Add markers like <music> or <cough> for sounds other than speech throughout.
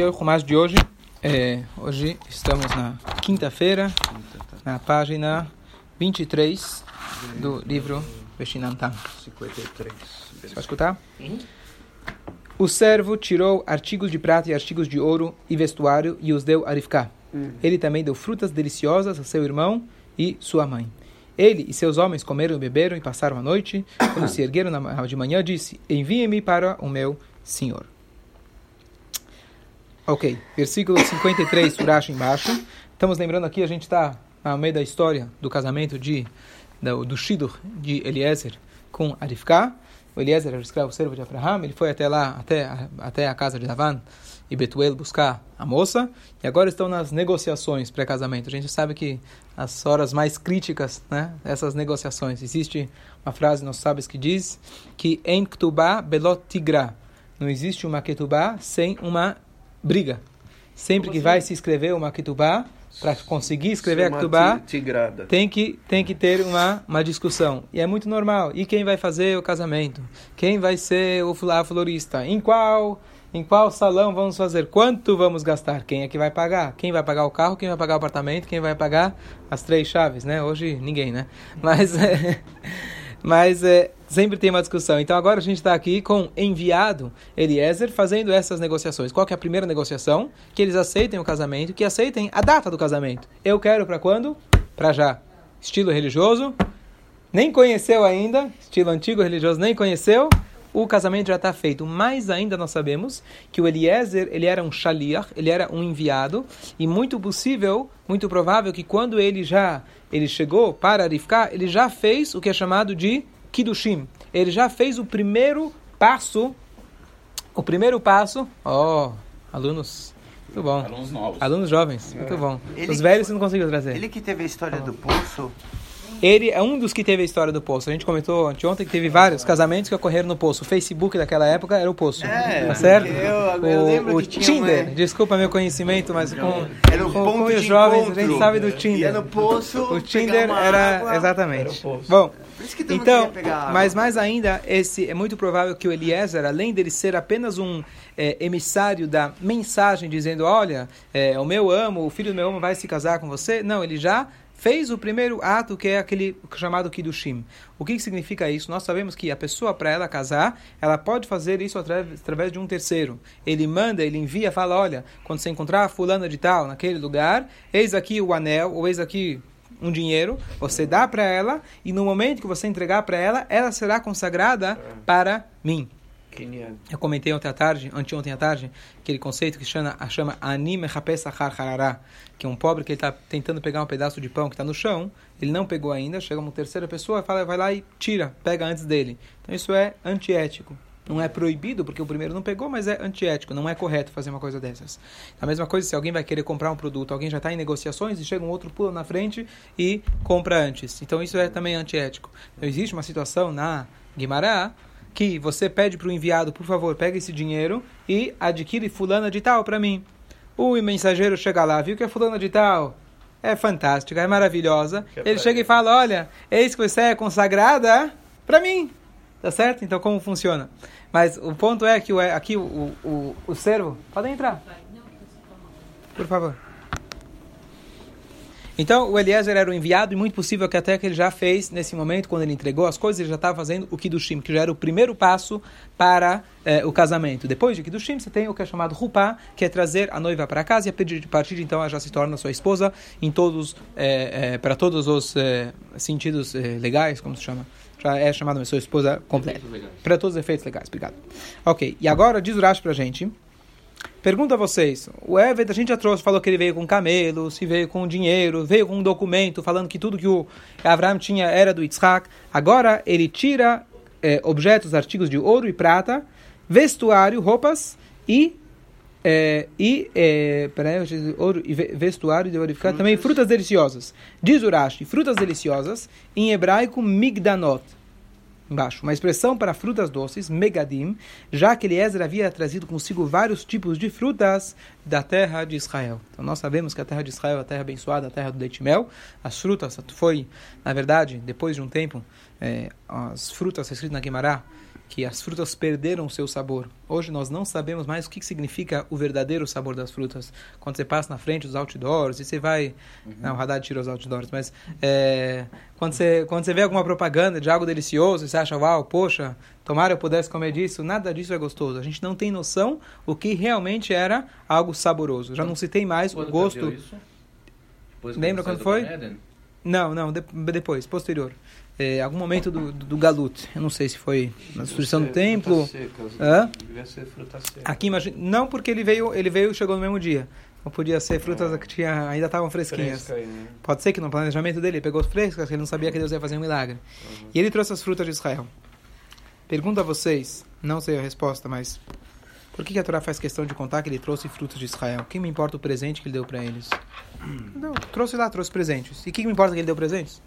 o Rumash de hoje. É, hoje estamos na quinta-feira, na página 23 do livro Veshinantam. 53. Você vai escutar? O servo tirou artigos de prata e artigos de ouro e vestuário e os deu a Rivka. Ele também deu frutas deliciosas a seu irmão e sua mãe. Ele e seus homens comeram e beberam e passaram a noite. Quando se ergueram de manhã, disse: Envie-me para o meu senhor. Ok, versículo 53, Urash embaixo. Estamos lembrando aqui, a gente está no meio da história do casamento de, do, do Shidur de Eliezer com Arifká. O Eliezer era o escravo servo de Abraham, ele foi até lá, até, até a casa de Lavan e Betuel buscar a moça. E agora estão nas negociações pré-casamento. A gente sabe que as horas mais críticas, né, essas negociações. Existe uma frase nos sábios que diz que em Ktubá belot tigra. Não existe uma Ketubá sem uma briga. Sempre que vai se escrever uma Ketubá, para conseguir escrever a Ketubá, Tigrada. tem que, tem que ter uma, uma discussão. E é muito normal. E quem vai fazer o casamento? Quem vai ser o florista? Em qual, em qual salão vamos fazer? Quanto vamos gastar? Quem é que vai pagar? Quem vai pagar o carro? Quem vai pagar o apartamento? Quem vai pagar as três chaves, né? Hoje ninguém, né? Mas, <laughs> é, mas é, sempre tem uma discussão. Então agora a gente está aqui com enviado Eliezer fazendo essas negociações. Qual é a primeira negociação? Que eles aceitem o casamento, que aceitem a data do casamento. Eu quero para quando? Para já. Estilo religioso, nem conheceu ainda, estilo antigo religioso nem conheceu, o casamento já está feito. Mais ainda nós sabemos que o Eliezer, ele era um shaliach, ele era um enviado, e muito possível, muito provável que quando ele já ele chegou para Rivka, ele já fez o que é chamado de Kiddushim. Ele já fez o primeiro passo, o primeiro passo, ó, alunos, muito bom. Alunos novos. Alunos jovens, muito bom. Ele Os velhos foi- você não conseguiu trazer. Ele que teve a história do poço, Ele é um dos que teve a história do poço. A gente comentou anteontem que teve vários casamentos que ocorreram no poço. O Facebook daquela época era o poço. É, tá certo? eu- eu o lembro o que tinha Tinder, uma- desculpa meu conhecimento, mas com, Era o com, ponto com os jovens encontro. a gente sabe do ia Tinder. no poço, O Tinder era água. exatamente. Bom, Por isso que todo mundo então, mas mais ainda, esse é muito provável que o Eliezer, além dele ser apenas um é, emissário da mensagem dizendo, olha, é, o meu amo, o filho do meu amo vai se casar com você, não, ele já fez o primeiro ato que é aquele chamado Kiddushim. O que, que significa isso? Nós sabemos que a pessoa, para ela casar, ela pode fazer isso através, de um terceiro. Ele manda, ele envia, fala, olha, quando você encontrar a fulana de tal naquele lugar, eis aqui o anel, ou eis aqui um dinheiro, você dá para ela, e no momento que você entregar para ela, ela será consagrada para mim. Eu comentei ontem à tarde, anteontem à tarde, aquele conceito que chama, chama anime rapesachar harará, que é um pobre que está tentando pegar um pedaço de pão que está no chão, ele não pegou ainda, chega uma terceira pessoa fala, vai lá e tira, pega antes dele. Então isso é antiético. Não é proibido, porque o primeiro não pegou, mas é antiético, não é correto fazer uma coisa dessas. A mesma coisa, se alguém vai querer comprar um produto, alguém já está em negociações e chega um outro pula na frente e compra antes. Então isso é também antiético. Então existe uma situação na Guimarães que você pede para o enviado, por favor, pega esse dinheiro e adquire fulana de tal para mim. O mensageiro chega lá, viu que é fulana de tal, é fantástica, é maravilhosa. Ele chega e fala, olha, eis que você é consagrada para mim. Tá certo? Então como funciona? Mas o ponto é que o, aqui o, o, o servo... Pode entrar. Por favor. Então, o Eliezer era o enviado e muito possível que até que ele já fez nesse momento, quando ele entregou as coisas, ele já estava fazendo o Kiddushim, que já era o primeiro passo para eh, o casamento. Depois de Kiddushim, você tem o que é chamado Rupá, que é trazer a noiva para casa e a partir de, então ela já se torna sua esposa em todos, eh, eh, para todos os eh, sentidos eh, legais, como se chama. Já é chamada sua esposa completa. Para todos os efeitos legais, obrigado. Ok, e agora diz o Rashi para a gente. Pergunto a vocês, o Evet, a gente já trouxe, falou que ele veio com camelos, se veio com dinheiro, veio com um documento falando que tudo que o Abraham tinha era do Yitzhak. Agora ele tira eh, objetos, artigos de ouro e prata, vestuário, roupas e é, e é, peraí, ouro e ve- vestuário de verificar também frutas deliciosas. Diz Urashi, frutas deliciosas, em hebraico migdanot. Embaixo, uma expressão para frutas doces, megadim, já que Eliezer havia trazido consigo vários tipos de frutas da terra de Israel. Então nós sabemos que a terra de Israel é a terra abençoada, a terra do leite mel. As frutas foi, na verdade, depois de um tempo, é, as frutas, escrito na Guimará, que as frutas perderam o seu sabor. Hoje nós não sabemos mais o que significa o verdadeiro sabor das frutas. Quando você passa na frente dos outdoors e você vai... Uhum. Não, o Haddad tira os outdoors, mas é, quando, você, quando você vê alguma propaganda de algo delicioso, você acha, uau, poxa, tomara eu pudesse comer disso, nada disso é gostoso. A gente não tem noção o que realmente era algo saboroso. Já não se tem mais o gosto... Lembra quando foi? Não, não, de, depois, posterior é, algum momento do, do, do, Galut. Eu não sei se foi na destruição do templo. Seca, Devia ser fruta seca. Aqui imagina, não porque ele veio, ele veio e chegou no mesmo dia. Não podia ser frutas que tinha, ainda estavam fresquinhas. Aí, né? Pode ser que no planejamento dele ele pegou as frescas, ele não sabia que Deus ia fazer um milagre. Uhum. E ele trouxe as frutas de Israel. Pergunto a vocês, não sei a resposta, mas por que a Torá faz questão de contar que ele trouxe frutos de Israel? Quem me importa o presente que ele deu para eles? <clears throat> Não, trouxe lá, trouxe presentes. E quem me importa que ele deu presentes?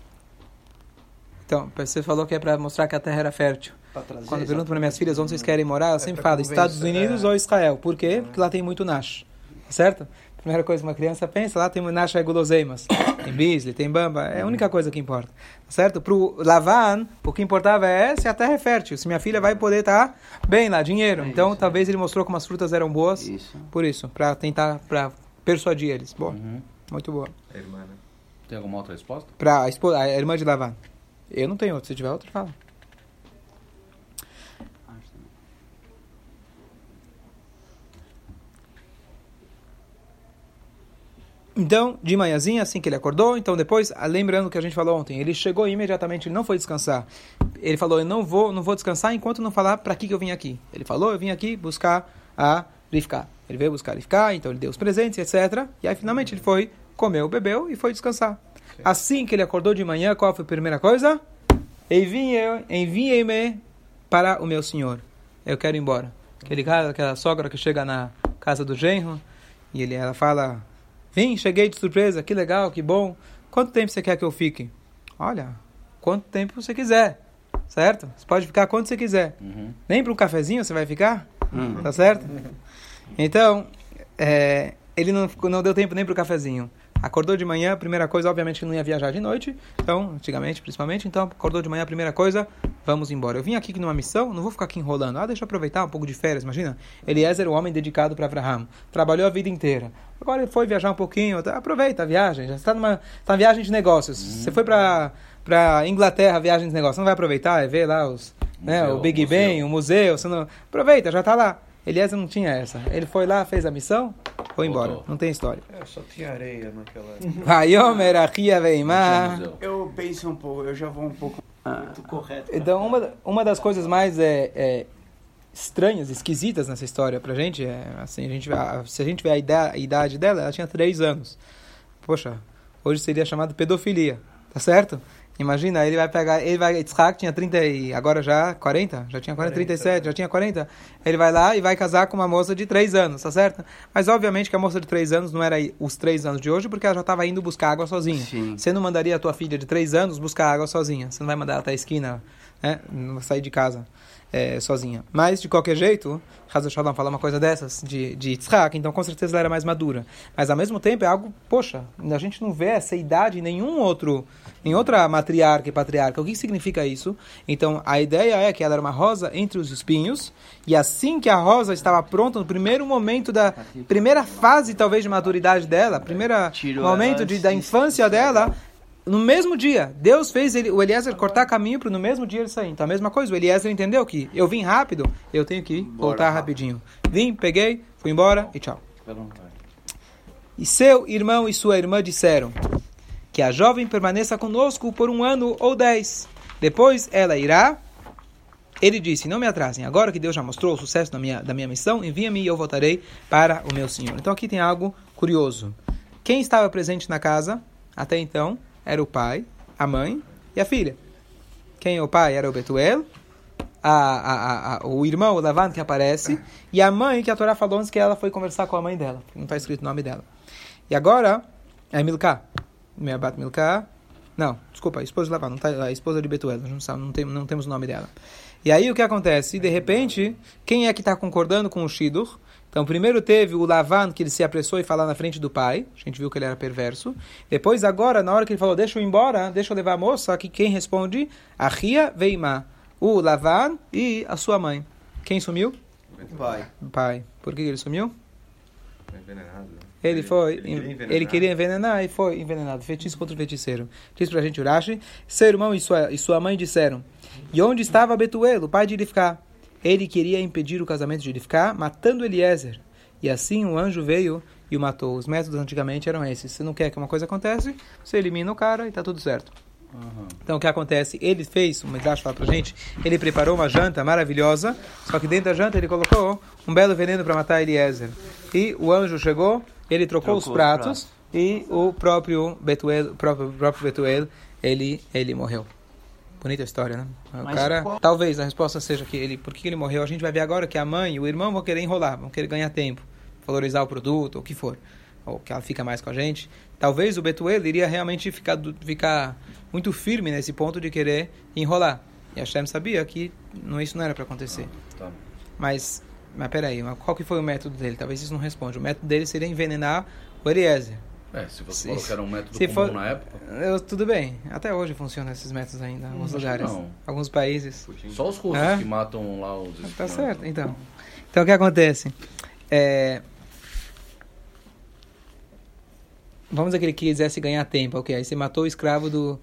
Então, você falou que é para mostrar que a terra era fértil. Trazer, Quando eu pergunto para minhas filhas onde vocês querem morar, eu é sempre falo Estados Unidos é. ou Israel. Por quê? Porque lá tem muito Nash. Certo? Primeira coisa que uma criança pensa, lá tem Nash e guloseimas. <coughs> Tem Bisley, tem Bamba. É a única coisa que importa. Certo? Para o Lavan, o que importava é se a terra é fértil. Se minha filha vai poder estar tá bem lá, dinheiro. É então, isso, talvez ele mostrou como as frutas eram boas. Isso. Por isso, para tentar para persuadir eles. Boa. Uhum. Muito boa. A irmã, né? Tem alguma outra resposta? Para a, esposa, a irmã de Lavan. Eu não tenho outro. Se tiver outro, fala. Então, de manhãzinha, assim que ele acordou, então depois, ah, lembrando o que a gente falou ontem, ele chegou imediatamente, ele não foi descansar. Ele falou, eu não vou, não vou descansar enquanto não falar para que, que eu vim aqui. Ele falou, eu vim aqui buscar a Rifka. Ele veio buscar a Rifka, então ele deu os presentes, etc. E aí finalmente ele foi, comeu, bebeu e foi descansar. Assim que ele acordou de manhã, qual foi a primeira coisa? Enviei-me para o meu senhor. Eu quero ir embora. Aquele cara, aquela sogra que chega na casa do genro e ele, ela fala: Vim, cheguei de surpresa, que legal, que bom. Quanto tempo você quer que eu fique? Olha, quanto tempo você quiser, certo? Você pode ficar quanto você quiser. Uhum. Nem para um cafezinho você vai ficar, uhum. tá certo? Então, é, ele não, não deu tempo nem para o cafezinho. Acordou de manhã, primeira coisa, obviamente que não ia viajar de noite, então, antigamente, principalmente, então, acordou de manhã, primeira coisa, vamos embora. Eu vim aqui numa missão, não vou ficar aqui enrolando. Ah, deixa eu aproveitar um pouco de férias, imagina. Eliezer, o homem dedicado para Abraham, trabalhou a vida inteira. Agora ele foi viajar um pouquinho, tá, aproveita a viagem, já está numa tá viagem de negócios. Uhum. Você foi para para Inglaterra, viagem de negócios, não vai aproveitar e ver lá os, né, museu, né, o Big Ben, o museu, você não aproveita, já está lá. Eliezer não tinha essa. Ele foi lá, fez a missão, foi embora. Voltou. Não tem história. É, só tinha areia naquela Vaiomer Achia Veimar. Eu penso um pouco, eu já vou um pouco muito correto. Então, uma, uma das coisas mais é, é, estranhas, esquisitas nessa história pra gente é, assim, a gente, se a gente vê a idade, a idade dela, ela tinha 3 anos. Poxa, hoje seria chamado pedofilia, tá certo? Imagina, ele vai pegar, ele vai, Yitzhak tinha 30 e agora já 40, já tinha 40, 40 37, já tinha 40. Ele vai lá e vai casar com uma moça de 3 anos, tá certo? Mas obviamente que a moça de 3 anos não era os 3 anos de hoje, porque ela já estava indo buscar água sozinha. Sim. Você não mandaria a tua filha de 3 anos buscar água sozinha. Você não vai mandar ela até a esquina, né? Não sair de casa é, sozinha. Mas, de qualquer jeito, Hazar Shalom fala uma coisa dessas, de, de Yitzhak, então com certeza ela era mais madura. Mas, ao mesmo tempo, é algo, poxa, a gente não vê essa idade em nenhum outro, em outra matriarca e patriarca. O que significa isso? Então, a ideia é que ela era uma rosa entre os espinhos, e assim que a rosa estava pronta, no primeiro momento da primeira fase, talvez, de maturidade dela, primeiro momento de, da infância dela, no mesmo dia, Deus fez ele, o Eliezer cortar caminho para no mesmo dia ele sair. Então a mesma coisa, o Eliezer entendeu que eu vim rápido, eu tenho que voltar rapidinho. Vim, peguei, fui embora e tchau. E seu irmão e sua irmã disseram que a jovem permaneça conosco por um ano ou dez. Depois ela irá. Ele disse: Não me atrasem. Agora que Deus já mostrou o sucesso da minha, da minha missão, envia-me e eu voltarei para o meu Senhor. Então aqui tem algo curioso. Quem estava presente na casa até então? Era o pai, a mãe e a filha. Quem é o pai era o Betuel, a, a, a, o irmão, o Lavan, que aparece, e a mãe, que a Torá falou antes que ela foi conversar com a mãe dela. Não está escrito o nome dela. E agora, é Milká. Minha bat Milká. Não, desculpa, a esposa de Lavan, não tá, a esposa de Betuel, não, sabe, não, tem, não temos o nome dela. E aí o que acontece? De repente, quem é que está concordando com o Shidur? Então, primeiro teve o Lavan, que ele se apressou e falou na frente do pai. A gente viu que ele era perverso. Depois, agora, na hora que ele falou, deixa eu ir embora, deixa eu levar a moça, que quem responde? A Ria Veimá. o Lavan e a sua mãe. Quem sumiu? Vai. O pai. Por que ele sumiu? Foi envenenado. né? Ele foi, Ele queria envenenar. ele queria envenenar e foi envenenado. Feitiço contra o feiticeiro. Diz pra gente Urashi, seu irmão e sua, e sua mãe disseram, e onde estava Betuel, o pai de Irifká? Ele queria impedir o casamento de Irifká, matando Eliezer. E assim um anjo veio e o matou. Os métodos antigamente eram esses. Se não quer que uma coisa aconteça, você elimina o cara e tá tudo certo. Então o que acontece? Ele fez, o Midrash fala pra gente, ele preparou uma janta maravilhosa, só que dentro da janta ele colocou um belo veneno para matar Eliezer. E o anjo chegou, ele trocou, Trocou os os pratos e o próprio Betuel, o próprio, o próprio Betuel, ele, ele morreu. Bonita história, né? O Mas cara, qual- talvez a resposta seja que ele, por que ele morreu? A gente vai ver agora que a mãe e o irmão vão querer enrolar, vão querer ganhar tempo, valorizar o produto, ou o que for, ou que ela fica mais com a gente. Talvez o Betuel iria realmente ficar, ficar muito firme nesse ponto de querer enrolar. E a Shem sabia que não, isso não era para acontecer. Tá. Mas, mas peraí, mas qual que foi o método dele? Talvez isso não responde. O método dele seria envenenar o Eliezer. É, se você Se- falou que era um método se comum for- na época, Eu, tudo bem, até hoje funcionam esses métodos ainda, em alguns lugares, não. alguns países. só os russos É? que matam lá os Tá estudantes. certo, então. Então o que acontece? É... Vamos dizer que ele quisesse ganhar tempo, ok? Aí você matou o escravo do.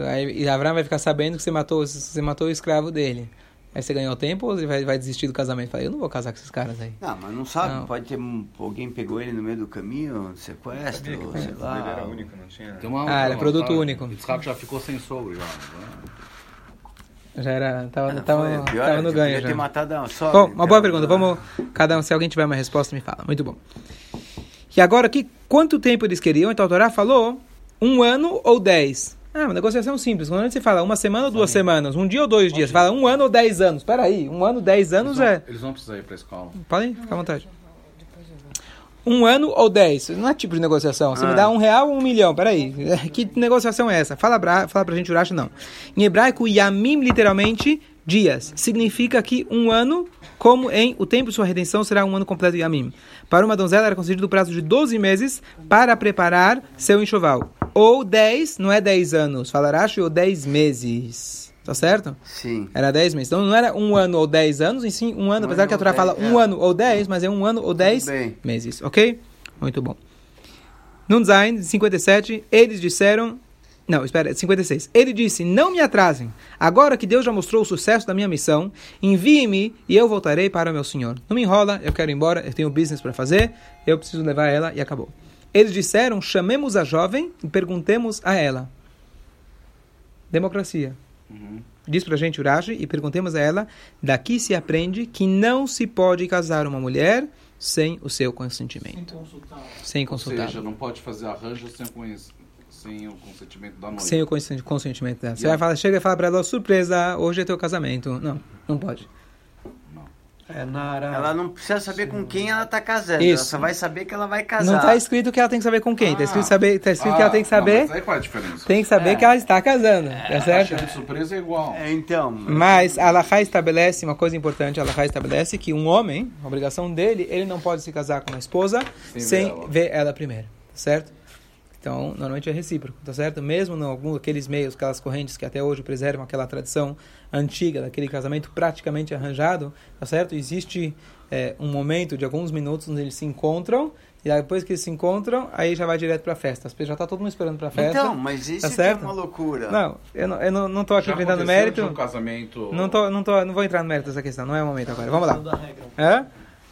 Aí, e Abraão vai ficar sabendo que você matou, você matou o escravo dele. Aí você ganhou tempo ou você vai, vai desistir do casamento? Fala, eu não vou casar com esses caras aí. Não, mas não sabe. Não. Pode ter um, alguém pegou ele no meio do caminho, sequestro, sei o dele era lá. único, não tinha. Tem uma, Ah, era uma- produto tá- único. Yitzhak já ficou sem sogro já. né? Já era. Tava, Ah, tava, foi, pior, tava no eu ganho já. ter matado a sogra, Bom, uma então, boa pergunta. ah, Vamos, cada um, se alguém tiver uma resposta, me fala. Muito bom. E agora aqui, quanto tempo eles queriam? Então a Torá falou um ano ou dez. Ah, uma negociação simples. Quando você fala uma semana ou duas semanas, um dia ou dois dias, fala um ano ou dez anos. Peraí, um ano, dez anos Eles é. não, eles não precisam ir pra escola. Podem, fica à vontade. Um ano ou dez. Não é tipo de negociação. Você me Ah. dá um real ou um milhão. Peraí. <laughs> Que negociação é essa? Fala pra, fala pra gente, Urashi, não. Em hebraico, Yamim, literalmente, dias. Significa que um ano, como em o tempo de sua redenção, será um ano completo de Yamim. Para uma donzela era concedido o prazo de 12 meses para preparar seu enxoval. Ou 10, não é 10 anos, fala Urashi, ou 10 meses. Tá certo? Sim. Era 10 meses. Então não era um ano ou 10 anos, e sim um ano, Um apesar ano que a Torá fala dez, um é. ano ou 10, mas é um ano ou 10 bem. meses, ok? Muito bom. Nun Zain, 57, eles disseram. Não, espera, 56. Ele disse: Não me atrasem. Agora que Deus já mostrou o sucesso da minha missão, envie-me e eu voltarei para o meu senhor. Não me enrola, eu quero ir embora, eu tenho business para fazer, eu preciso levar ela e acabou. Eles disseram: Chamemos a jovem e perguntemos a ela. Democracia. Diz pra gente Urashi e perguntemos a ela: daqui se aprende que não se pode casar uma mulher sem o seu consentimento. Sem Ou consultar. seja, não pode fazer arranjo sem, conhec- sem o consentimento da noiva. Sem o consen- consentimento dela. Você Yeah. vai falar, chega e fala pra ela, "Ó, surpresa, hoje é teu casamento. Não, não pode. É Nara. Ela não precisa saber com quem ela tá casando. Isso. Ela só vai saber que ela vai casar. Não está escrito que ela tem que saber com quem. Está escrito, Ah. saber, tá escrito que ela tem que Ah, saber. Não, mas aí qual é a diferença? Tem que saber É. que ela está casando. Tá A certo? taxa de surpresa é igual. É, então. Mas a Allahá estabelece uma coisa importante, a Allahá estabelece que um homem, a obrigação dele, ele não pode se casar com uma esposa Sem sem, ver ela. ver ela primeiro, tá certo? Então, normalmente é recíproco, tá certo? Mesmo em algum daqueles meios, aquelas correntes que até hoje preservam aquela tradição antiga daquele casamento praticamente arranjado, tá certo? Existe é, um momento de alguns minutos onde eles se encontram e depois que eles se encontram, aí já vai direto pra festa. As pessoas já tá todo mundo esperando pra festa. Então, mas isso Tá é uma loucura. Não, eu não, eu não, não tô aqui Já inventando mérito. um casamento... Não, tô, não, tô, não vou entrar no mérito dessa questão, não é o momento agora. Vamos lá. Hã?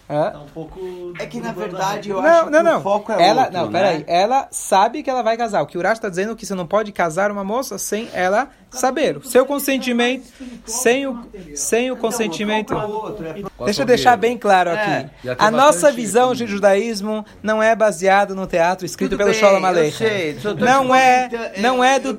Hã? Tá um pouco. É que na a verdade eu regra. acho Não, não, que não. o foco é ela, outro, não, né? peraí. Ela sabe que ela vai casar. O que o Urash está dizendo é que você não pode casar uma moça sem ela saber. O seu consentimento, sem o, sem o consentimento. É é Deixa eu deixar bem claro É. aqui. Tem A nossa visão de judaísmo não é baseado no teatro escrito pelo eu Aleichem. só Não é, não é do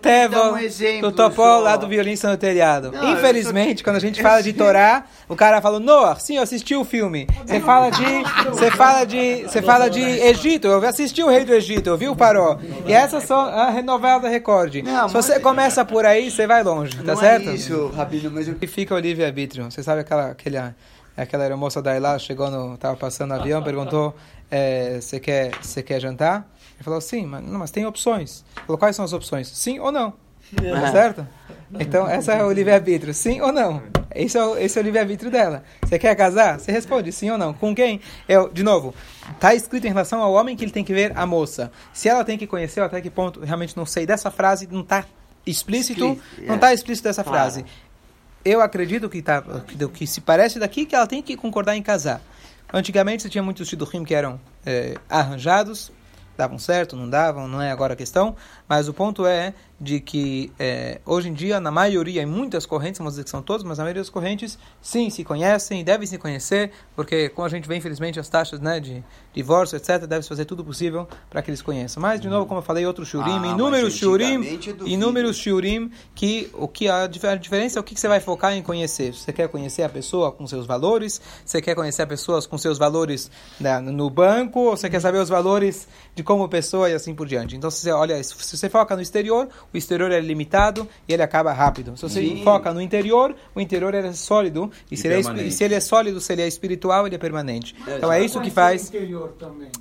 exemplo do Topó só. lá do violista no telhado. Infelizmente, só- quando a gente fala de Torá, o cara fala, Noah, sim, eu assisti o filme. Você fala de, você fala de, você fala de Egito, eu assisti o Rei do Egito, eu vi o Paró. E essas são a novela da Record. Se você começa por aí, você vai longe, tá Não certo? é isso, Rabino, mas eu E fica o livre-arbítrio. Você sabe aquela, aquela, aquela aeromoça da Ilá chegou no. tava passando no avião, <laughs> perguntou: é, Você quer, você quer jantar? Ele falou: Sim, mas, não, mas tem opções. Ele falou: Quais são as opções? Sim ou não? Tá certo? Então, essa é o livre-arbítrio, sim ou não? Esse é o, esse é o livre-arbítrio dela. Você quer casar? Você responde sim ou não. Com quem? Eu, de novo, está escrito em relação ao homem que ele tem que ver a moça. Se ela tem que conhecer, até que ponto, realmente não sei. Dessa frase não está explícito, Explícito, não é. está explícito dessa Claro. frase. Eu acredito que, tá, que, do que se parece daqui que ela tem que concordar em casar. Antigamente você tinha muitos shidduchim que eram eh, arranjados, davam certo, não davam, não é agora a questão, mas o ponto é de que eh, hoje em dia, na maioria, em muitas correntes, vamos dizer que são todas, mas na maioria das correntes, sim, se conhecem, devem se conhecer, porque como a gente vê, infelizmente, as taxas né, de divórcio, etc., deve-se fazer tudo possível para que eles conheçam. Mas, de novo, como eu falei, outro shiurim, Ah, inúmeros duvido. inúmeros shiurim, que o que a, a diferença é o que, que você vai focar em conhecer. Você quer conhecer a pessoa com seus valores, você quer conhecer a pessoa com seus valores né, no banco, ou você quer saber os valores de como pessoa e assim por diante. Então, se você olha, se você foca no exterior, o exterior é limitado e ele acaba rápido. Se você Sim. foca no interior, o interior é sólido, e, E se, ele é, e se ele é sólido, se ele é espiritual, ele é permanente. Então, é isso que faz...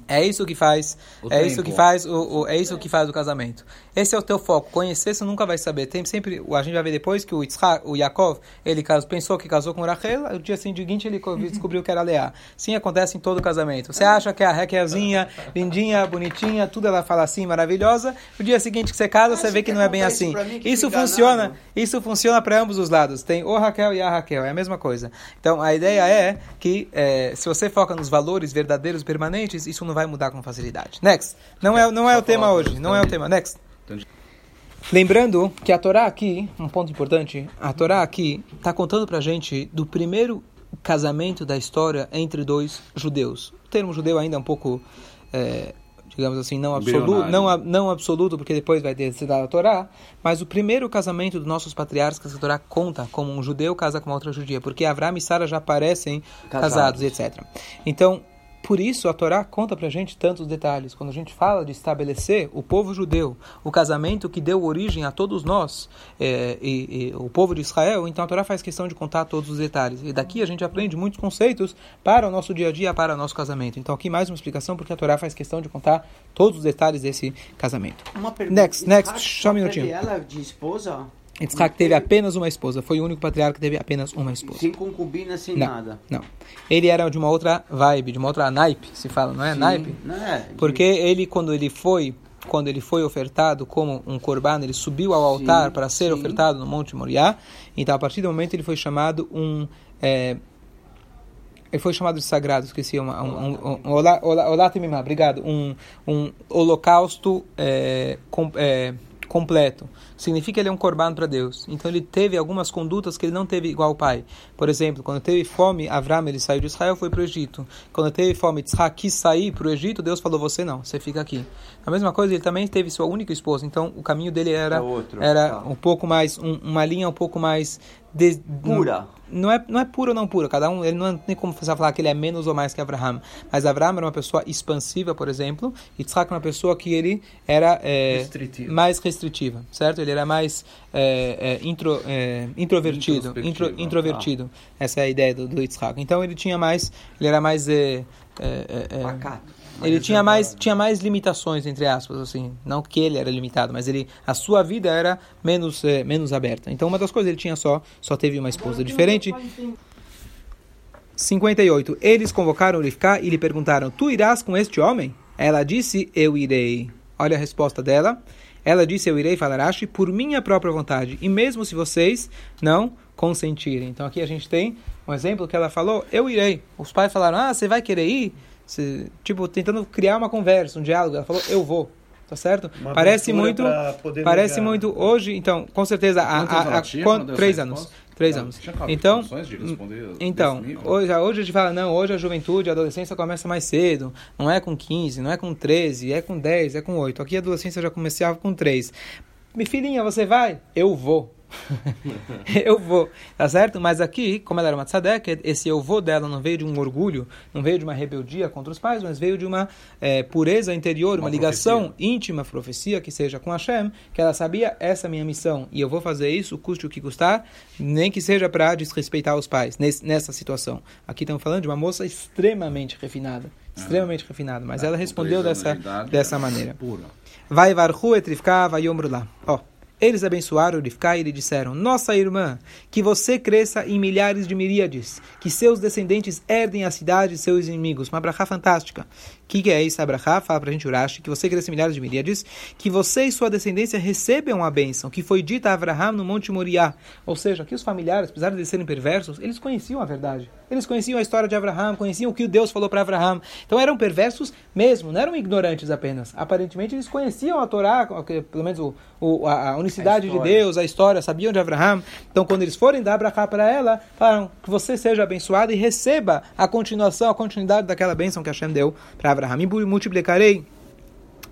É isso que faz, O é tempo. isso que faz o, o- é isso que faz o casamento. Esse é o teu foco. Conhecer você nunca vai saber. Tem sempre, a gente vai ver depois que o Yitzhak, o Yaakov, ele casou, pensou que casou com Rachel, o dia seguinte ele co- descobriu que era Leá. Sim, acontece em todo casamento. Você acha que a Raquelzinha, lindinha, bonitinha, tudo ela fala assim, maravilhosa. O dia seguinte que você casa, você Acho vê que que não é bem assim. Isso funciona, enganado. isso funciona para ambos os lados. Tem o Raquel e a Raquel, é a mesma coisa. Então, a ideia é que eh, se você foca nos valores verdadeiros permanentes, isso não vai mudar com facilidade. Next. Não é, não é Só o tema hoje, não é o tema. Next. Lembrando que a Torá aqui, um ponto importante, a Torá aqui está contando pra gente do primeiro casamento da história entre dois judeus. O termo judeu ainda é um pouco, eh, digamos assim, não absoluto, não, não absoluto, porque depois vai ter a Torá, mas o primeiro casamento dos nossos patriarcas a Torá conta como um judeu casa com uma outra judia, porque Avraham e Sara já aparecem casados, Casados. etc. Então, por isso a Torá conta pra gente tantos detalhes. Quando a gente fala de estabelecer o povo judeu, o casamento que deu origem a todos nós, eh, e, e o povo de Israel, então a Torá faz questão de contar todos os detalhes. E daqui a gente aprende muitos conceitos para o nosso dia a dia, para o nosso casamento. Então aqui mais uma explicação porque a Torá faz questão de contar todos os detalhes desse casamento. Uma pergunta. Next, next, só um minutinho. ela de esposa? Yitzhak teve apenas uma esposa, foi o único patriarca que teve apenas uma esposa. Sem concubina, sem Não. nada. Não. Ele era de uma outra vibe, de uma outra naipe, se fala, não é? Sim, Naipe? Né? Porque ele, quando ele foi, quando ele foi ofertado como um corban, ele subiu ao altar Sim, para ser sim. ofertado no Monte Moriá. Então, a partir do momento, ele foi chamado um. é, ele foi chamado de sagrado, esqueci uma, um, um, um, olá, olá, olá, obrigado. Um, um holocausto é, com, é, completo. Significa que ele é um corban para Deus. Então ele teve algumas condutas que ele não teve igual ao pai. Por exemplo, quando teve fome, Avram ele saiu de Israel foi para o Egito. Quando teve fome, Tzchak quis sair para o Egito, Deus falou: você não, você fica aqui. A mesma coisa, ele também teve sua única esposa. Então o caminho dele era É outro, era tá. um pouco mais um- uma linha um pouco mais de- Pura. não é, não é puro ou não puro, cada um, ele não nem como falar que ele é menos ou mais que Abraham, mas Abraham era uma pessoa expansiva, por exemplo, e Yitzhak era uma pessoa que ele era é, Restritivo. mais restritiva, certo? Ele era mais é, é, intro, é, introvertido, intro, Introspectivo, introvertido, essa é a ideia do, do Yitzhak. Então ele tinha mais, ele era mais é, é, Pacato. Ele tinha mais, tinha mais limitações, entre aspas, assim. Não que ele era limitado, mas ele, a sua vida era menos, eh, menos aberta. Então, uma das coisas, ele tinha só, só teve uma esposa diferente. 58. Eles convocaram Rivka e lhe perguntaram, tu irás com este homem? Ela disse, eu irei. Olha a resposta dela. Ela disse, eu irei, Falarashi, por minha própria vontade. E mesmo se vocês não consentirem. Então, aqui a gente tem um exemplo que ela falou, eu irei. Os pais falaram, ah, você vai querer ir? Você, tipo, tentando criar uma conversa, um diálogo. Ela falou, eu vou. Tá certo? Uma parece muito, parece negar. muito hoje, então, com certeza, a, Quantos a, ela a, tinha quan- quando deu três anos, resposta? três anos. Então, responder então, hoje, hoje a gente fala, não, hoje a juventude, a adolescência começa mais cedo, não é com 15, não é com 13, é com 10, é com 8. Aqui a adolescência já começava com 3. Minha filhinha, você vai? Eu vou. <laughs> eu vou, tá certo? Mas aqui, como ela era uma tzadek, esse eu vou dela não veio de um orgulho, não veio de uma rebeldia contra os pais, mas veio de uma eh, pureza interior, uma, Uma ligação profecia. íntima, profecia, que seja com Hashem, que ela sabia, essa é a minha missão, e eu vou fazer isso, custe o que custar, nem que seja para desrespeitar os pais, nesse, nessa situação. Aqui estamos falando de uma moça extremamente refinada, extremamente refinada, mas É, ela respondeu dessa, dessa é maneira. Pura. Vai varhu etrifka vai lá. Ó, Eles abençoaram Rivka e lhe disseram: Nossa irmã, que você cresça em milhares de miríades, que seus descendentes herdem a cidade de seus inimigos. Uma brachá fantástica. O que, que é isso, Abraha? Fala pra gente Urashi, que você cresça em milhares de miríades, que você e sua descendência recebam a bênção, que foi dita a Abraham no Monte Moriá. Ou seja, que os familiares, apesar de serem perversos, eles conheciam a verdade. Eles conheciam a história de Abraham, conheciam o que Deus falou para Abraham. Então eram perversos mesmo, não eram ignorantes apenas. Aparentemente eles conheciam a Torá, pelo menos o, o, a, a unicidade a de Deus, a história, sabiam de Abraham. Então quando eles forem dar Abraham para ela, falaram que você seja abençoado e receba a continuação, a continuidade daquela bênção que Hashem deu para Abraham. E multiplicarei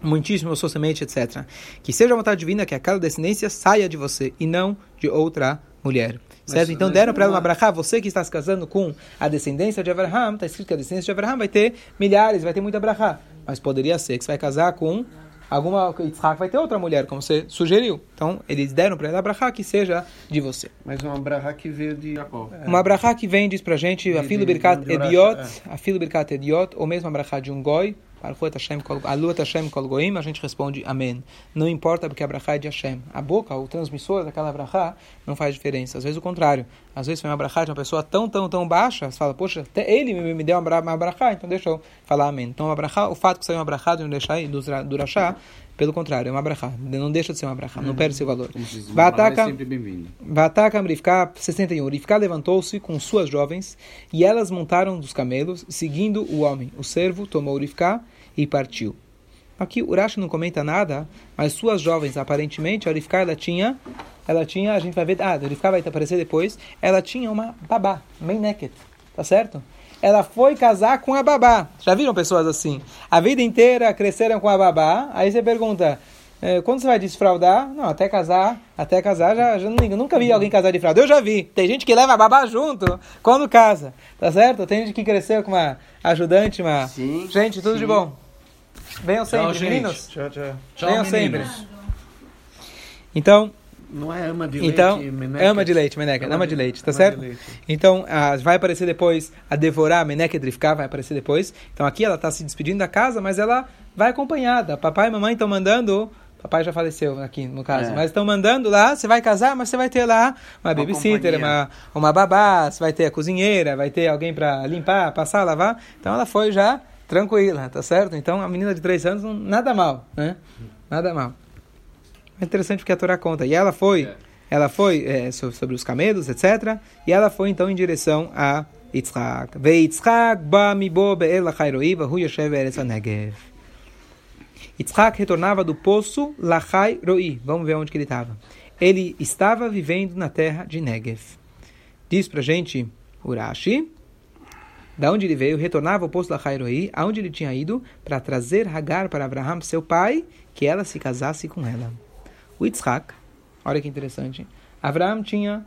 muitíssimo a sua semente, etc. Que seja a vontade divina que aquela descendência saia de você e não de outra mulher. Certo? Então deram para ela uma brachá, você que está se casando com a descendência de Abraham, está escrito que a descendência de Abraham vai ter milhares, vai ter muita brachá. Mas poderia ser que você vai casar com alguma Yitzhak vai ter outra mulher, como você sugeriu. Então, eles deram para ela a brachá que seja de você. Mas uma brachá que veio de Jacó. É. Uma brachá que vem, diz pra gente, a filo birkat ediot, a filo birkat ediot, ou mesmo a brachá de um goi, a gente responde Amém. Não importa porque a brachá é de Hashem. A boca, o transmissor daquela brachá, não faz diferença. Às vezes o contrário. Às vezes foi uma brachá de uma pessoa tão, tão, tão baixa, você fala, poxa, até ele me, me deu uma brachá, então deixa eu falar Amém. Então a brachá, o fato que saiu uma brachá de um deixar do, do Rashá, pelo contrário, é uma brachá. Não deixa de ser uma brachá, não perde seu valor. Vataka, Vataka Rivka 61. Rivka levantou-se com suas jovens e elas montaram dos camelos, seguindo o homem. O servo tomou Rivka e partiu. Aqui o Rashi não comenta nada, mas suas jovens, aparentemente, a Rivka, ela tinha, ela tinha, a gente vai ver, ah, a Rivka vai aparecer depois, ela tinha uma babá, main naked, tá certo? ela foi casar com a babá. Já viram pessoas assim? A vida inteira cresceram com a babá. Aí você pergunta, é, quando você vai desfraudar? Não, até casar, até casar já, já nunca vi alguém casar de fralda. Eu já vi. Tem gente que leva a babá junto quando casa, tá certo? Tem gente que cresceu com uma ajudante, uma sim, gente, tudo sim. de bom. Venham sempre, tchau, meninos. Tchau, tchau. Venham sempre. Então, não é ama de então, leite, meneca. ama de leite, meneca, ama, ama de, de, leite, tá certo? Leite. Então, a, vai aparecer depois a devorar, meneca e drifcar, vai aparecer depois. Então, aqui ela está se despedindo da casa, mas ela vai acompanhada. Papai e mamãe estão mandando Papai já faleceu aqui, no caso. É. Mas estão mandando lá, você vai casar, mas você vai ter lá uma, uma babysitter, uma, uma babá, você vai ter a cozinheira, vai ter alguém para limpar, passar, lavar. Então ela foi já tranquila, tá certo? Então a menina de três anos, nada mal, né? Nada mal. É interessante porque a Torá conta. E ela foi, é. ela foi é, sobre os camelos, etc. E ela foi então em direção a Yitzhak. Ve Yitzhak ba mibo be'el achayroiva hu yoshev eretz Negev. Yitzhak retornava do poço Lachai Roi. Vamos ver onde que ele estava. Ele estava vivendo na terra de Negev. Diz pra gente Urashi, da onde ele veio, retornava ao poço Lachai Roi, aonde ele tinha ido para trazer Hagar para Abraham, seu pai, que ela se casasse com ela. O Yitzhak, olha que interessante, Abraão tinha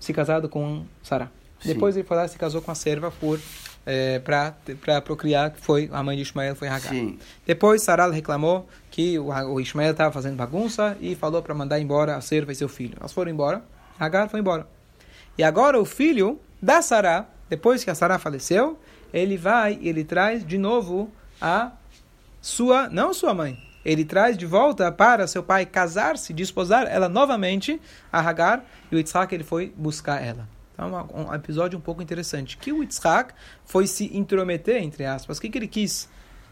se casado com Sarah. Depois ele foi lá e se casou com a serva por é, para procriar, que foi a mãe de Ismael, foi Hagar. Sim. Depois Sarah reclamou que o, o Ismael estava fazendo bagunça e falou para mandar embora a serva e seu filho. Elas foram embora, Hagar foi embora. E agora o filho da Sarah, depois que a Sarah faleceu, ele vai e ele traz de novo a sua, não sua mãe, ele traz de volta para seu pai casar-se, desposar ela novamente, a Hagar, e o Yitzhak ele foi buscar ela. Então, um episódio um pouco interessante. Que o Yitzhak foi se intrometer, entre aspas. O que, que ele quis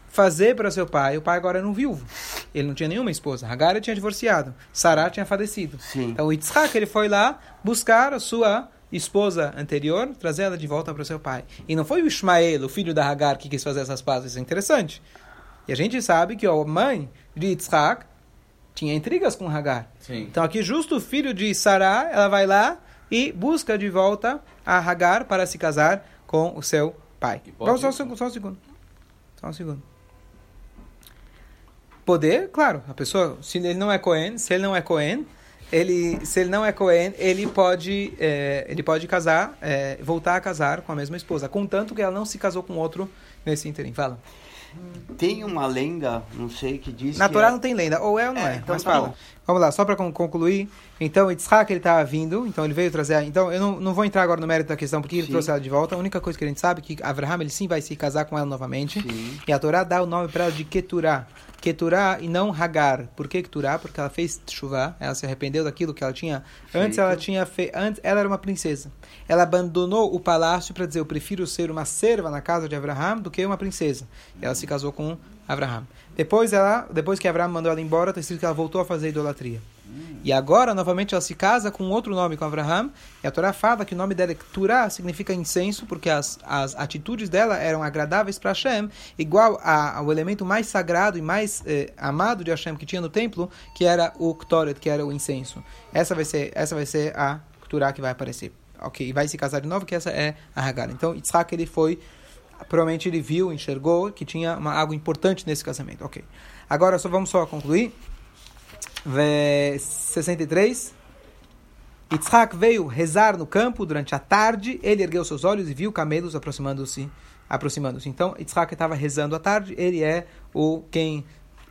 fazer para seu pai? O pai agora era um viúvo. Ele não tinha nenhuma esposa. Hagar tinha divorciado. Sarah tinha falecido. Sim. Então, o Yitzhak ele foi lá buscar a sua esposa anterior, trazer ela de volta para o seu pai. E não foi o Ismael, o filho da Hagar, que quis fazer essas pazes. Isso é interessante. E a gente sabe que a mãe de Yitzhak tinha intrigas com Hagar. Sim. Então aqui justo o filho de Sarah, ela vai lá e busca de volta a Hagar para se casar com o seu pai. Vamos só, só, só um segundo. Só um segundo. Poder, claro, a pessoa, se ele não é Cohen, se ele não é Cohen, ele, se ele não é Cohen, ele pode, é, ele pode casar, é, voltar a casar com a mesma esposa, contanto que ela não se casou com outro nesse interim. Fala. Tem uma lenda, não sei, que diz Na que Torá é... não tem lenda, ou é ou não é, é então mas tá fala. bom. Vamos lá, só para concluir. Então, Yitzhak, ele estava vindo, então ele veio trazer... Então, eu não, não vou entrar agora no mérito da questão, porque ele trouxe ela de volta. A única coisa que a gente sabe é que Abraham, ele sim vai se casar com ela novamente. Sim. E a Torá dá o nome para ela de Keturah. Keturá e não Hagar. Por que Keturá? Porque ela fez chuva, ela se arrependeu daquilo que ela tinha. Antes ela tinha fe... antes ela era uma princesa. Ela abandonou o palácio para dizer eu prefiro ser uma serva na casa de Abraham do que uma princesa. E ela se casou com Abraham. Depois ela, depois que Abraham mandou ela embora, está escrito que ela voltou a fazer idolatria. E agora, novamente, ela se casa com outro nome, com Abraham. E a Torá fala que o nome dela é Turá, significa incenso, porque as, as atitudes dela eram agradáveis para Hashem, igual a, ao elemento mais sagrado e mais eh, amado de Hashem que tinha no templo, que era o Ktoret, que era o incenso. Essa vai ser, essa vai ser a Turá que vai aparecer. Ok, e vai se casar de novo, que essa é a Hagar. Então, Yitzhak, ele foi provavelmente ele viu, enxergou que tinha uma, algo importante nesse casamento. Ok. Agora só vamos só concluir. 63. Yitzhak veio rezar no campo durante a tarde. Ele ergueu seus olhos e viu camelos aproximando-se. aproximando-se. Então, Yitzhak estava rezando à tarde. Ele é o quem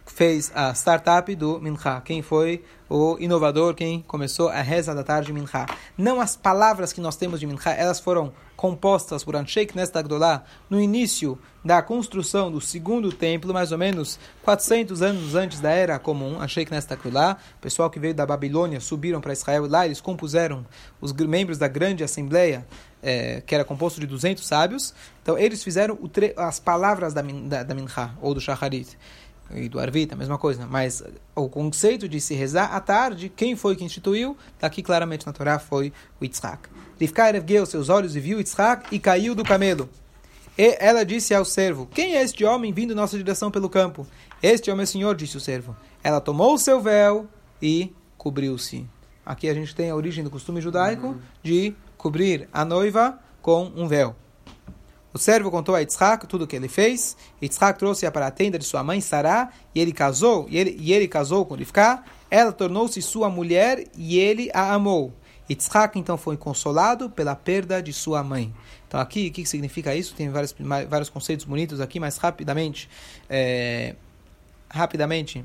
fez a startup do Mincha. Quem foi o inovador, quem começou a reza da tarde de. Não as palavras que nós temos de Mincha, elas foram compostas por Ansheik Nesta Gdolá no início da construção do segundo templo, mais ou menos 400 anos antes da Era Comum, Ansheik Nesta Gdolá. O pessoal que veio da Babilônia subiram para Israel e lá eles compuseram os membros da grande assembleia é, que era composto de 200 sábios. Então, eles fizeram as palavras da, da, da Mincha, ou do Shacharit e do Arvit, a mesma coisa. Mas o conceito de se rezar à tarde, quem foi que instituiu? Está aqui claramente na Torá, foi o Yitzhak. Rivka ergueu seus olhos e viu Yitzhak e caiu do camelo. E ela disse ao servo: Quem é este homem vindo em nossa direção pelo campo? Este é o meu senhor, disse o servo. Ela tomou o seu véu e cobriu-se. Aqui a gente tem a origem do costume judaico de cobrir a noiva com um véu. O servo contou a Yitzhak tudo o que ele fez. Yitzhak trouxe-a para a tenda de sua mãe Sará e ele casou, e ele, e ele casou com Rivka. Ela tornou-se sua mulher e ele a amou. Yitzhak então foi consolado pela perda de sua mãe. Então aqui, o que significa isso? Tem vários, vários conceitos bonitos aqui, mas rapidamente, é, rapidamente,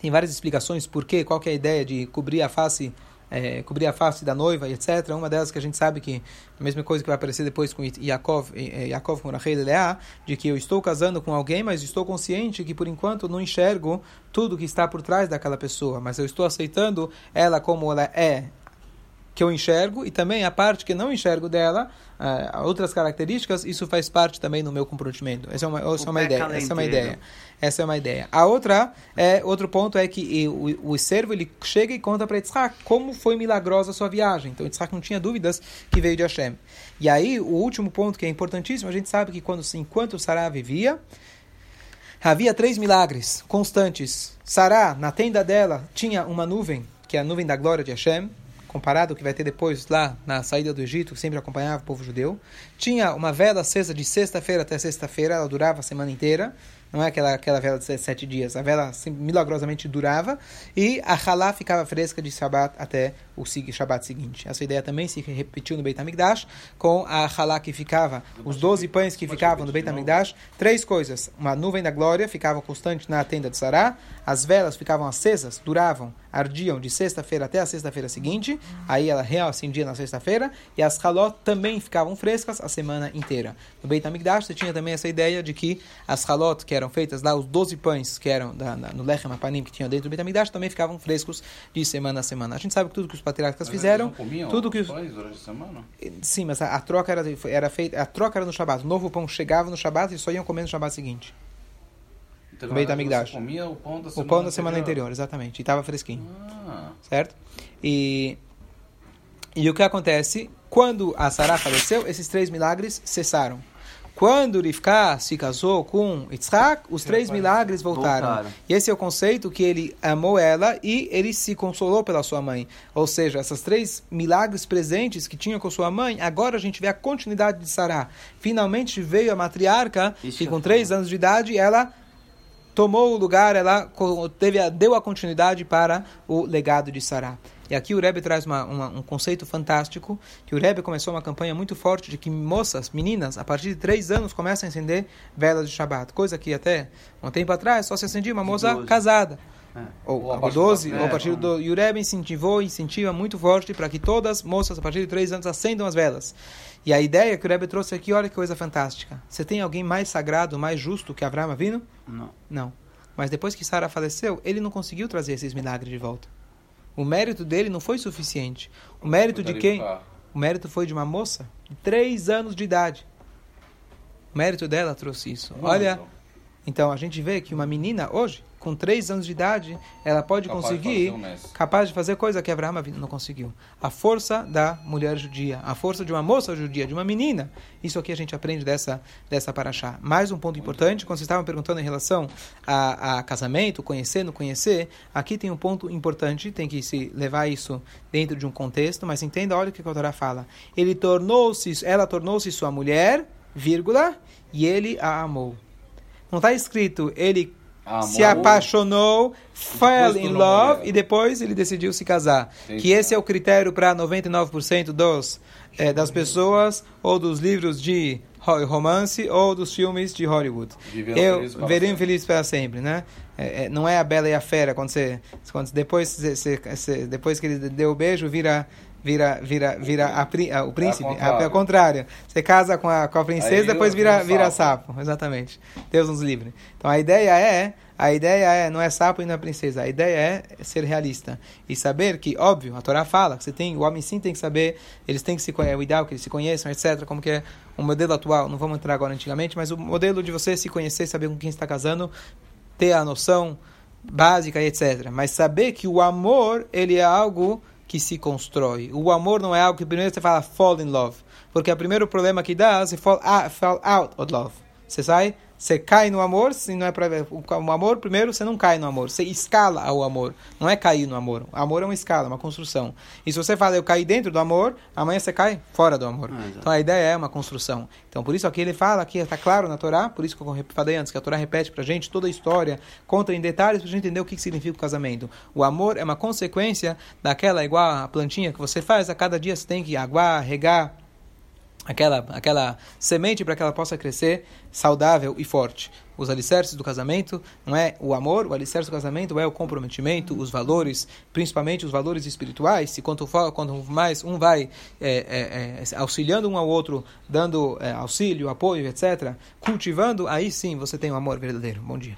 tem várias explicações por quê, qual que é a ideia de cobrir a face é, cobrir a face da noiva, etc. Uma delas que a gente sabe que a mesma coisa que vai aparecer depois com Yaakov, Yaakov com Rachel Leá, de que eu estou casando com alguém, mas estou consciente que por enquanto não enxergo tudo que está por trás daquela pessoa, mas eu estou aceitando ela como ela é que eu enxergo e também a parte que não enxergo dela, uh, outras características, isso faz parte também do meu comprometimento. Essa é uma, essa é uma ideia. Essa é uma ideia. Essa é uma ideia. A outra, é, outro ponto é que o, o servo ele chega e conta para Yitzhak como foi milagrosa a sua viagem. Então Yitzhak não tinha dúvidas que veio de Hashem. E aí, o último ponto que é importantíssimo, a gente sabe que quando, enquanto Sarah vivia, havia três milagres constantes. Sarah, na tenda dela, tinha uma nuvem, que é a nuvem da glória de Hashem comparado ao que vai ter depois lá na saída do Egito, que sempre acompanhava o povo judeu. Tinha uma vela acesa de sexta-feira até sexta-feira, ela durava a semana inteira não é aquela, aquela vela de sete dias. A vela milagrosamente durava e a halá ficava fresca de Shabbat até o Shabbat seguinte. Essa ideia também se repetiu no Beit HaMikdash, com a halá que ficava, os doze pães que ficavam no Beit HaMikdash, três coisas. Uma nuvem da glória ficava constante na tenda de Sará, as velas ficavam acesas, duravam, ardiam de sexta-feira até a sexta-feira seguinte, aí ela reacendia na sexta-feira, e as halot também ficavam frescas a semana inteira. No Beit HaMikdash você tinha também essa ideia de que as halot, que eram feitas lá, os 12 pães que eram da, na, no Lechem que tinham dentro do Betamidash também ficavam frescos de semana a semana. A gente sabe que tudo que os patriarcas mas fizeram, tudo que os pães durante a semana? Sim, mas a, a, troca era, era feita, a troca era no Shabat. O novo pão chegava no Shabat e só iam comer no Shabat seguinte. Então, no Betamidash. comia o pão da semana, o pão da semana anterior. exatamente, e estava fresquinho. Ah. Certo? E e o que acontece quando a Sarah faleceu, esses três milagres cessaram. Quando Rivka se casou com Yitzhak, os três milagres voltaram. voltaram. E esse é o conceito que ele amou ela e ele se consolou pela sua mãe. Ou seja, esses três milagres presentes que tinha com sua mãe, agora a gente vê a continuidade de Sará. Finalmente veio a matriarca Isso que com três anos de idade ela tomou o lugar, ela teve, deu a continuidade para o legado de Sará. E aqui o Rebbe traz uma, uma, um conceito fantástico, que o Rebbe começou uma campanha muito forte de que moças, meninas, a partir de três anos começam a acender velas de Shabbat, coisa que até um tempo atrás só se acendia uma moça casada. É. Ou, ou, 12, ou a partir do... E o Rebbe incentivou, incentiva muito forte para que todas as moças, a partir de três anos, acendam as velas. E a ideia que o Rebbe trouxe aqui, olha que coisa fantástica. Você tem alguém mais sagrado, mais justo que Avraham Avinu? Não. Não. Mas depois que Sara faleceu, ele não conseguiu trazer esses milagres de volta. O mérito dele não foi suficiente. O mérito de quem? O mérito foi de uma moça de três anos de idade. O mérito dela trouxe isso. Olha, então a gente vê que uma menina hoje, com três anos de idade, ela pode capaz conseguir, de capaz de fazer coisa que Abraão não conseguiu. A força da mulher judia, a força de uma moça judia, de uma menina. Isso aqui a gente aprende dessa dessa paraxá. Mais um ponto importante, quando vocês estavam perguntando em relação a, a casamento, conhecer, não conhecer, aqui tem um ponto importante, tem que se levar isso dentro de um contexto, mas entenda, olha o que a Torá fala. Ele tornou-se, ela tornou-se sua mulher, vírgula, e ele a amou. Não está escrito ele se apaixonou, fell in love e depois ele decidiu se casar. Entendi. Que esse é o critério para 99% dos, é, das pessoas ou dos livros de romance ou dos filmes de Hollywood. Eu verei feliz para sempre, né? É, é, não é a Bela e a Fera quando você, quando depois, você, você, depois que ele deu o beijo vira vira, vira, vira a, a, o príncipe, é ao contrário. Você casa com a, com a princesa, Aí depois vira, vira sapo. sapo. Exatamente. Deus nos livre. Então a ideia é, a ideia é, não é sapo e não é princesa. A ideia é ser realista e saber que, óbvio, a Torá fala que você tem, o homem sim tem que saber, eles têm que se é o ideal que eles se conheçam, etc. Como que é o modelo atual. Não vamos entrar agora antigamente, mas o modelo de você se conhecer, saber com quem está casando, ter a noção básica etc. Mas saber que o amor ele é algo que se constrói. O amor não é algo que primeiro você fala fall in love. Porque o primeiro problema que dá, você fall, ah, fall out of love. Você sai você cai no amor, se não é para o amor, primeiro você não cai no amor, você escala ao amor. Não é cair no amor. O amor é uma escala, uma construção. E se você fala eu caí dentro do amor, amanhã você cai fora do amor. Ah, então a ideia é uma construção. Então por isso aqui ele fala aqui está claro na Torá, por isso que eu falei antes que a Torá repete para gente toda a história, conta em detalhes para a gente entender o que significa o casamento. O amor é uma consequência daquela igual a plantinha que você faz, a cada dia você tem que aguar, regar, aquela, aquela semente para que ela possa crescer saudável e forte. Os alicerces do casamento não é o amor, o alicerce do casamento é o comprometimento, os valores, principalmente os valores espirituais. E quanto, quanto mais um vai é, é, é, auxiliando um ao outro, dando é, auxílio, apoio, etc., cultivando, aí sim você tem o amor verdadeiro. Bom dia.